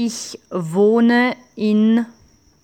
Ich wohne in